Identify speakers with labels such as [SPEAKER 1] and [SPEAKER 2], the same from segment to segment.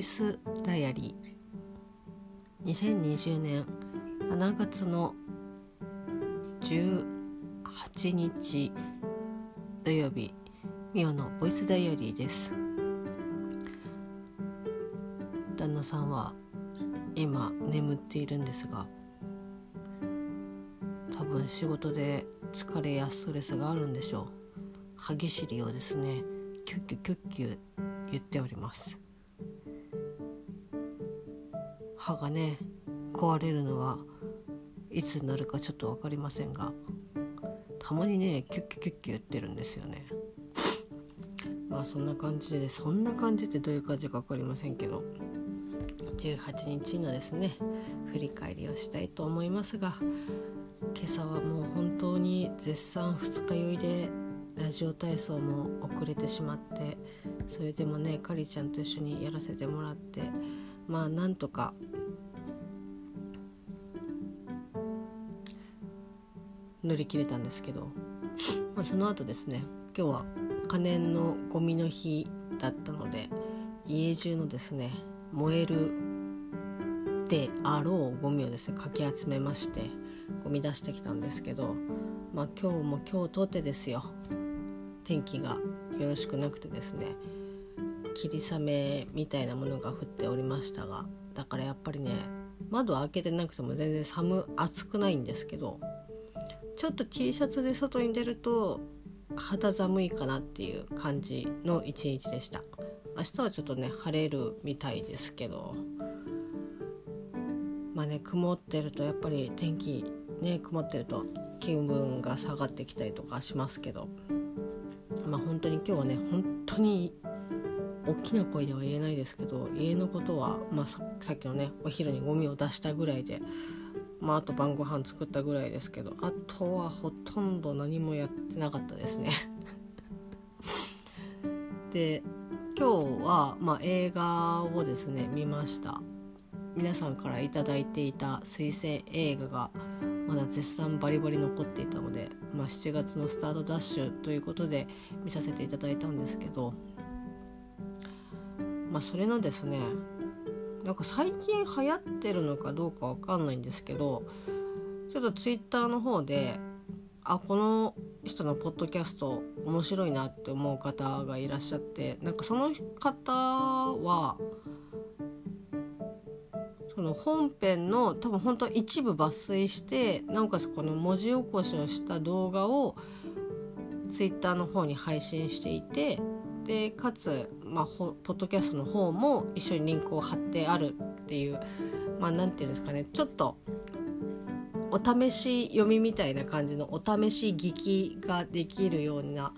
[SPEAKER 1] イスダイアリー。2020年7月の18日土曜日ミオのボイスダイアリーです。旦那さんは今眠っているんですが多分仕事で疲れやストレスがあるんでしょう。歯ぎしりをですねキュッキュキュッキュ言っております。歯がね壊れるのがいつになるかちょっと分かりませんがたまにねキュッキュッキュッキュ言ってるんですよね。まあそんな感じでそんな感じってどういう感じか分かりませんけど18日のですね振り返りをしたいと思いますが今朝はもう本当に絶賛二日酔いでラジオ体操も遅れてしまってそれでもねかりちゃんと一緒にやらせてもらってまあなんとか乗り切れたんですけど、まあ、その後ですね今日は可燃のゴミの日だったので家中のですね燃えるであろうゴミをですねかき集めましてゴミ出してきたんですけどまあ今日も今日とてですよ天気がよろしくなくてですね霧雨みたいなものが降っておりましたがだからやっぱりね窓開けてなくても全然寒暑くないんですけどちょっと T シャツで外に出ると肌寒いかなっていう感じの一日でした。明日はちょっとね晴れるみたいですけど。まあね曇ってるとやっぱり天気ね曇ってると気分が下がってきたりとかしますけど。まあ本当に今日はね本当に大きな声では言えないですけど家のことは、まあ、さっきのねお昼にゴミを出したぐらいでまあ、あと晩ご飯作ったぐらいですけどあとはほとんど何もやってなかったですね。で今日は、まあ、映画をですね見ました。皆さんから頂いていた推薦映画がまだ絶賛バリバリ残っていたので、まあ、7月のスタートダッシュということで見させていただいたんですけど、まあ、それのですねなんか最近流行ってるのかどうかわかんないんですけどちょっとツイッターの方であこの人のポッドキャスト面白いなって思う方がいらっしゃってなんかその方はその本編の多分本当一部抜粋してなおかつこの文字起こしをした動画をツイッターの方に配信していてでかつまあ、ポッドキャストの方も一緒にリンクを貼ってあるっていうまあ何て言うんですかねちょっとお試し読みみたいな感じのお試し聞きができるような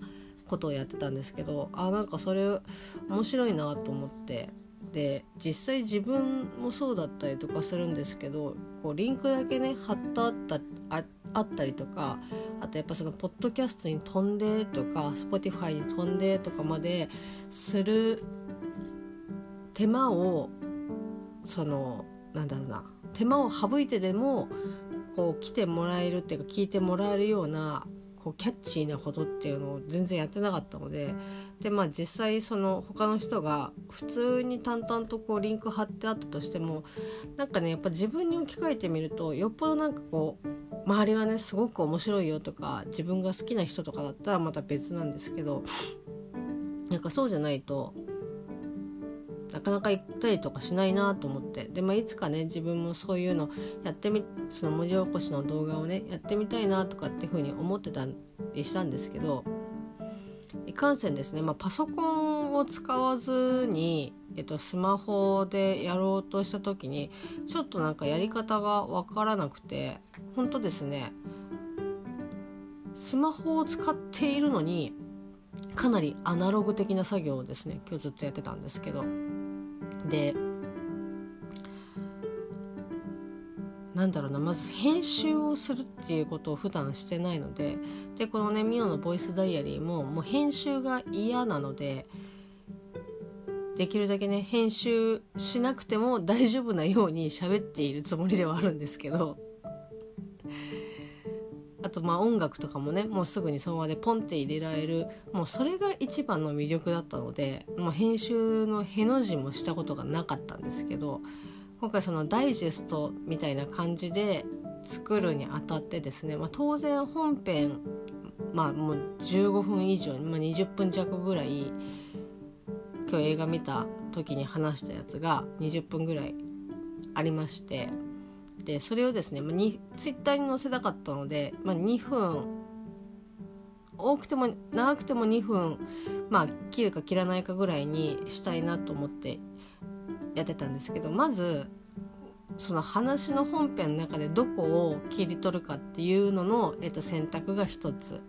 [SPEAKER 1] ことをやってたんですけどあなんかそれ面白いなと思って。で実際自分もそうだったりとかするんですけどこうリンクだけね貼ってあったああったりとかあとやっぱそのポッドキャストに飛んでとか Spotify に飛んでとかまでする手間をそのなんだろうな手間を省いてでもこう来てもらえるっていうか聞いてもらえるようなこうキャッチーなことっていうのを全然やってなかったのででまあ実際その他の人が普通に淡々とこうリンク貼ってあったとしてもなんかねやっぱ自分に置き換えてみるとよっぽどなんかこう周りがねすごく面白いよとか自分が好きな人とかだったらまた別なんですけどなんかそうじゃないとなかなか行ったりとかしないなと思って。で、まあ、いつかね自分もそういうのやってみその文字起こしの動画をねやってみたいなとかっていうふうに思ってたりしたんですけどいかんせんですね、まあ、パソコンを使わずに、えっと、スマホでやろうとした時にちょっとなんかやり方が分からなくて本当ですねスマホを使っているのにかなりアナログ的な作業をですね今日ずっとやってたんですけど。でなんだろうなまず編集をするっていうことを普段してないのででこのねミオのボイスダイアリーももう編集が嫌なのでできるだけね編集しなくても大丈夫なように喋っているつもりではあるんですけどあとまあ音楽とかもねもうすぐにその場でポンって入れられる。もうそれが一番の魅力だったので、まあ、編集のへの字もしたことがなかったんですけど今回そのダイジェストみたいな感じで作るにあたってですね、まあ、当然本編まあもう15分以上、まあ、20分弱ぐらい今日映画見た時に話したやつが20分ぐらいありましてでそれをですね、まあ、にツイッターに載せたかったので、まあ、2分多くても長くても2分まあ切るか切らないかぐらいにしたいなと思ってやってたんですけどまずその話の本編の中でどこを切り取るかっていうのの、えっと、選択が一つ。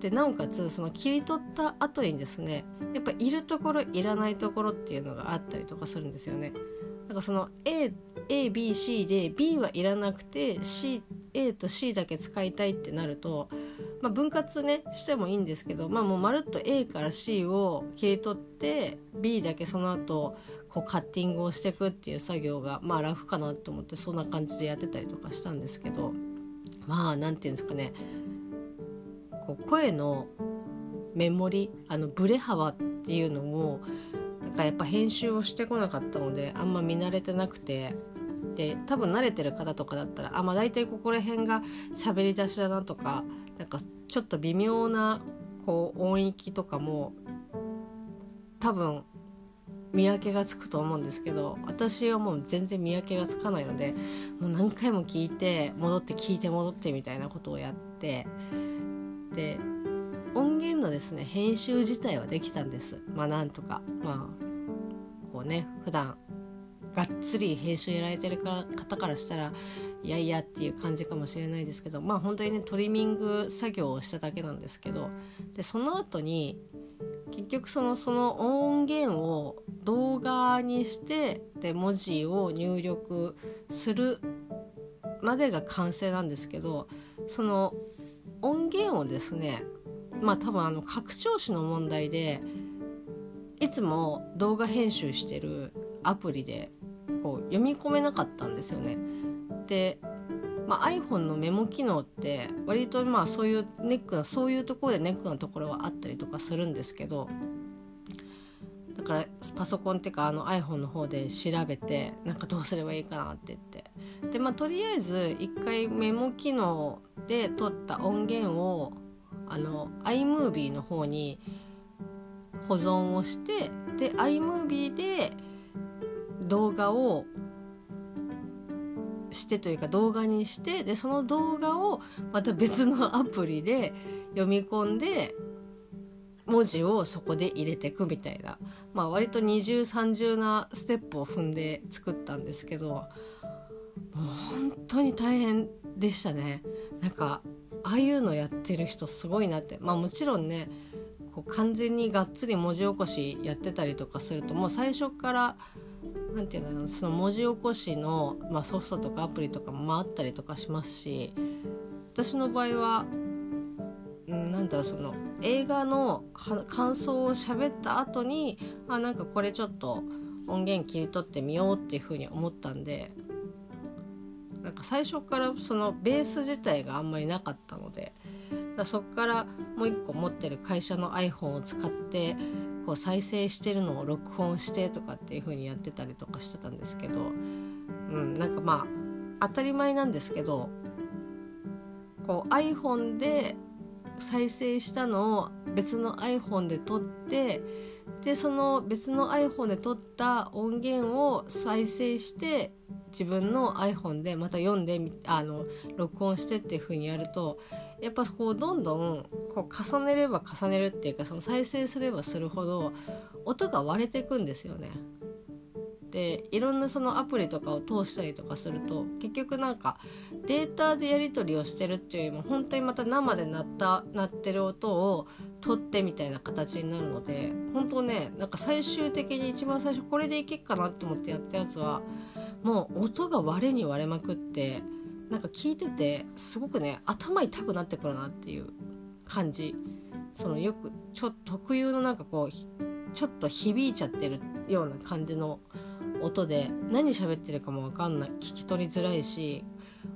[SPEAKER 1] でなおかつその切り取った後にですねやっぱいるところいらないところっていうのがあったりとかするんですよね。だからその A ABC で B はいらなくて C A と C だけ使いたいってなると、まあ、分割ねしてもいいんですけど、まあ、もうまるっと A から C を切り取って B だけその後こうカッティングをしていくっていう作業がまあ楽かなと思ってそんな感じでやってたりとかしたんですけどまあ何て言うんですかねこう声のメモリあのブレ幅っていうのもなんかやっぱ編集をしてこなかったのであんま見慣れてなくてで多分慣れてる方とかだったらあまあ大体ここら辺が喋り出しだなとかなんかちょっと微妙なこう音域とかも多分見分けがつくと思うんですけど私はもう全然見分けがつかないのでもう何回も聞いて戻って聞いて戻ってみたいなことをやってで音源のですね編集自体はできたんです。まあなんとか。まあこうね普段がっつり編集やられてる方からしたらいやいやっていう感じかもしれないですけどまあ本当にねトリミング作業をしただけなんですけどでその後に結局そのその音源を動画にしてで文字を入力するまでが完成なんですけどその音源をですねまあ多分あの拡張子の問題でいつも動画編集してるアプリでこう読み込めなかったんですよね。で、まあ、iPhone のメモ機能って割とまあそういうネックなそういうところでネックなところはあったりとかするんですけどだからパソコンっていうかあの iPhone の方で調べてなんかどうすればいいかなって言ってでまあとりあえず一回メモ機能で撮った音源をあの iMovie の方に保存をしてで iMovie で動画をしてというか動画にしてでその動画をまた別のアプリで読み込んで文字をそこで入れていくみたいな、まあ、割と二重三重なステップを踏んで作ったんですけどもう本当に大変でしたね。なんかああいうのやってる人すごいなって。まあもちろんねこう完全にがっつり文字起こしやってたりとかするともう最初から何て言うんだろうその文字起こしの、まあ、ソフトとかアプリとかもあったりとかしますし私の場合はなんだろうその映画の感想を喋った後にあなんかこれちょっと音源切り取ってみようっていうふうに思ったんでなんか最初からそのベース自体があんまりなかったのでそこからもう一個持ってる会社の iPhone を使ってこう再生してるのを録音してとかっていう風にやってたりとかしてたんですけど、うん、なんかまあ当たり前なんですけどこう iPhone で再生したのを別の iPhone で撮ってでその別の iPhone で撮った音源を再生して自分の iPhone でまた読んであの録音してっていう風にやるとやっぱこうどんどんこう重ねれば重ねるっていうかその再生すればするほど音が割れていくんですよね。でいろんなそのアプリとかを通したりとかすると結局なんかデータでやり取りをしてるっていうよりも本当にまた生で鳴った鳴ってる音を取ってみたいな形になるので本当ねなんか最終的に一番最初これでいけっかなって思ってやったやつはもう音が割れに割れまくってなんか聞いててすごくね頭痛くなってくるなっていう感じ。そのよくちょ特有のなんかこうちょっと響いちゃってるような感じの音で何喋ってるかも分かんない。聞き取りづらいし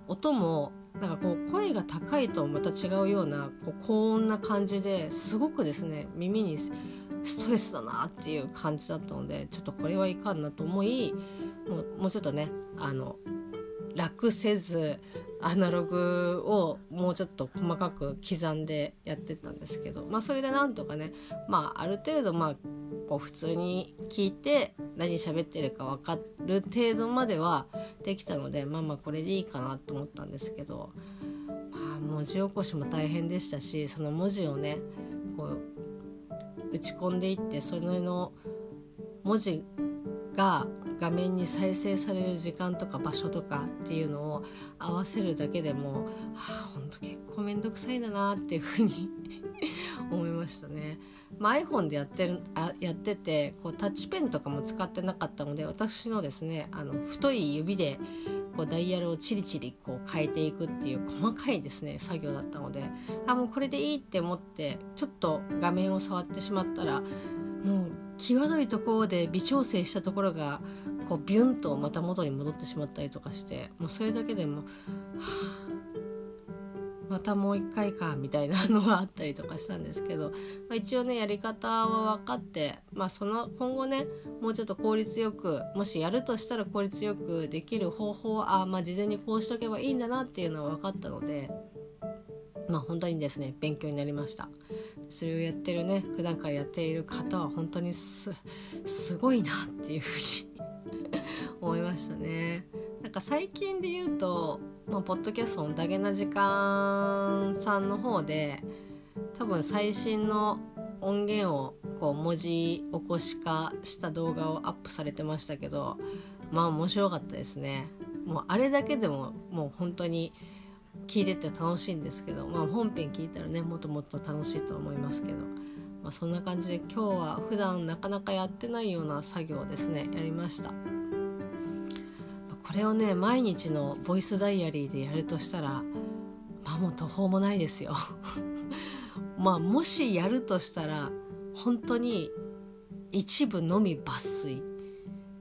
[SPEAKER 1] 音もなんかこう声が高いとまた違うようなこう高音な感じですごくですね耳にストレスだなっていう感じだったのでちょっとこれはいかんなと思いもうもうちょっとねあの楽せずアナログをもうちょっと細かく刻んでやってたんですけど、まあ、それでなんとかね、まあ、ある程度まあこう普通に聞いて何喋ってるか分かる程度まではできたのでまあまあこれでいいかなと思ったんですけど、まあ、文字起こしも大変でしたしその文字をねこう打ち込んでいってそれの文字が画面に再生される時間とか場所とかっていうのを合わせるだけでもはあほんと結構面倒くさいんだなっていうふうに思いましたね。まあ、iPhone でやってるあやっててこうタッチペンとかも使ってなかったので私のですねあの太い指でこうダイヤルをチリチリこう変えていくっていう細かいですね作業だったのであもうこれでいいって思ってちょっと画面を触ってしまったらもう際どいところで微調整したところがこうビュンとまた元に戻ってしまったりとかしてもうそれだけでも、はあ、またもう一回かみたいなのがあったりとかしたんですけど、まあ、一応ねやり方は分かって、まあ、その今後ねもうちょっと効率よくもしやるとしたら効率よくできる方法はあ、まあ、事前にこうしとけばいいんだなっていうのは分かったので。まあ本当にですね勉強になりましたそれをやってるね普段からやっている方は本当にすごいなっていうふうに 思いましたねなんか最近で言うと、まあ、ポッドキャストのダゲな時間さんの方で多分最新の音源をこう文字起こし化した動画をアップされてましたけどまあ面白かったですねもうあれだけでももう本当に聞いてて楽しいんですけど、まあ、本編聞いたらねもっともっと楽しいと思いますけど、まあ、そんな感じで今日は普段なかなかやってないような作業をですねやりました。これをね毎日のボイスダイアリーでやるとしたらまあもう途方もないですよ。まあもしやるとしたら本当に一部のみ抜粋。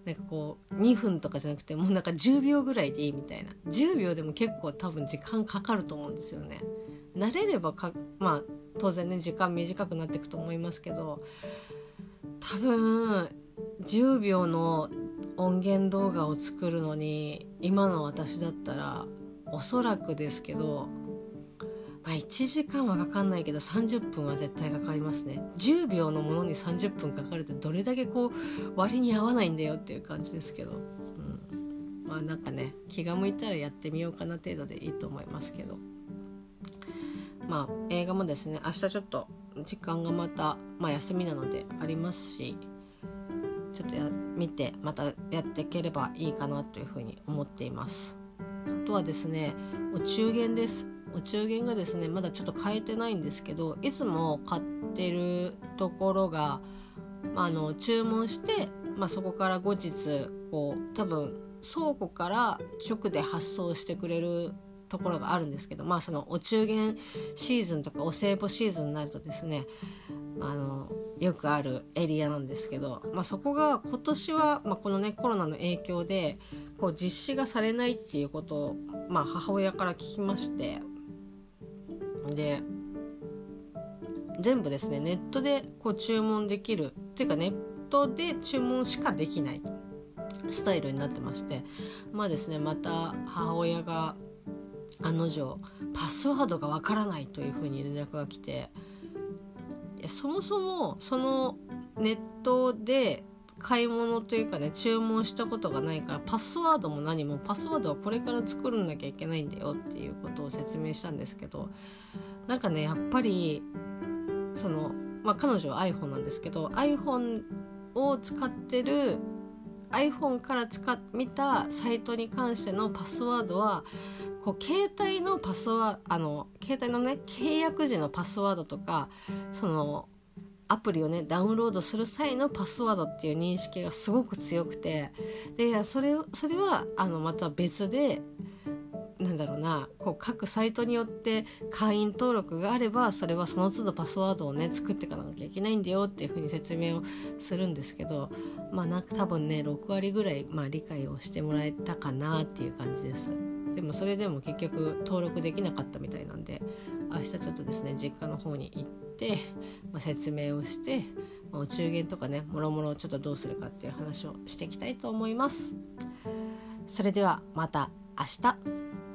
[SPEAKER 1] なんかこう2分とかじゃなくてもうなんか10秒ぐらいでいいみたいな。10秒でも結構多分時間かかると思うんですよね。慣れればかまあ当然ね時間短くなっていくと思いますけど多分10秒の音源動画を作るのに今の私だったらおそらくですけどまあ、1時間はかかんないけど30分は絶対かかりますね。10秒のものに30分かかるってどれだけこう割に合わないんだよっていう感じですけど、うん、まあなんかね気が向いたらやってみようかな程度でいいと思いますけど。まあ映画もですね明日ちょっと時間がまた、まあ、休みなのでありますしちょっとやって見てまたやっていければいいかなというふうに思っています。あとはですねお中元です。お中元がですねまだちょっと変えてないんですけどいつも買ってるところが、まあ、あの注文して、まあ、そこから後日こう多分倉庫から直で発送してくれるところがあるんですけどまあそのお中元シーズンとかお歳暮シーズンになるとですねあのよくあるエリアなんですけど、まあ、そこが今年は、まあ、このねコロナの影響でこう実施がされないっていうことを、まあ、母親から聞きましてで全部ですねネットでこう注文できるっていうかネットで注文しかできないスタイルになってましてまあですねまた母親が案の定パスワードがわからないというふうに連絡が来てそもそもそのネットで買い物というかね注文したことがないからパスワードも何もパスワードはこれから作らなきゃいけないんだよっていうことを説明したんですけどなんかねやっぱりそのまあ彼女は iPhone なんですけど iPhone を使ってる iPhone から使っ見たサイトに関してのパスワードはこう携帯のパスワあの携帯のね契約時のパスワードとかそのアプリをねダウンロードする際のパスワードっていう認識がすごく強くてでそれそれはあのまた別でなんだろうなこう各サイトによって会員登録があればそれはその都度パスワードをね作っていかなきゃいけないんだよっていうふうに説明をするんですけどまあなんか多分ね6割ぐらい、まあ、理解をしてもらえたかなっていう感じです。でもそれでも結局登録できなかったみたいなんで明日ちょっとですね実家の方に行って、まあ、説明をして、まあ、お中元とかねもろもろちょっとどうするかっていう話をしていきたいと思います。それではまた明日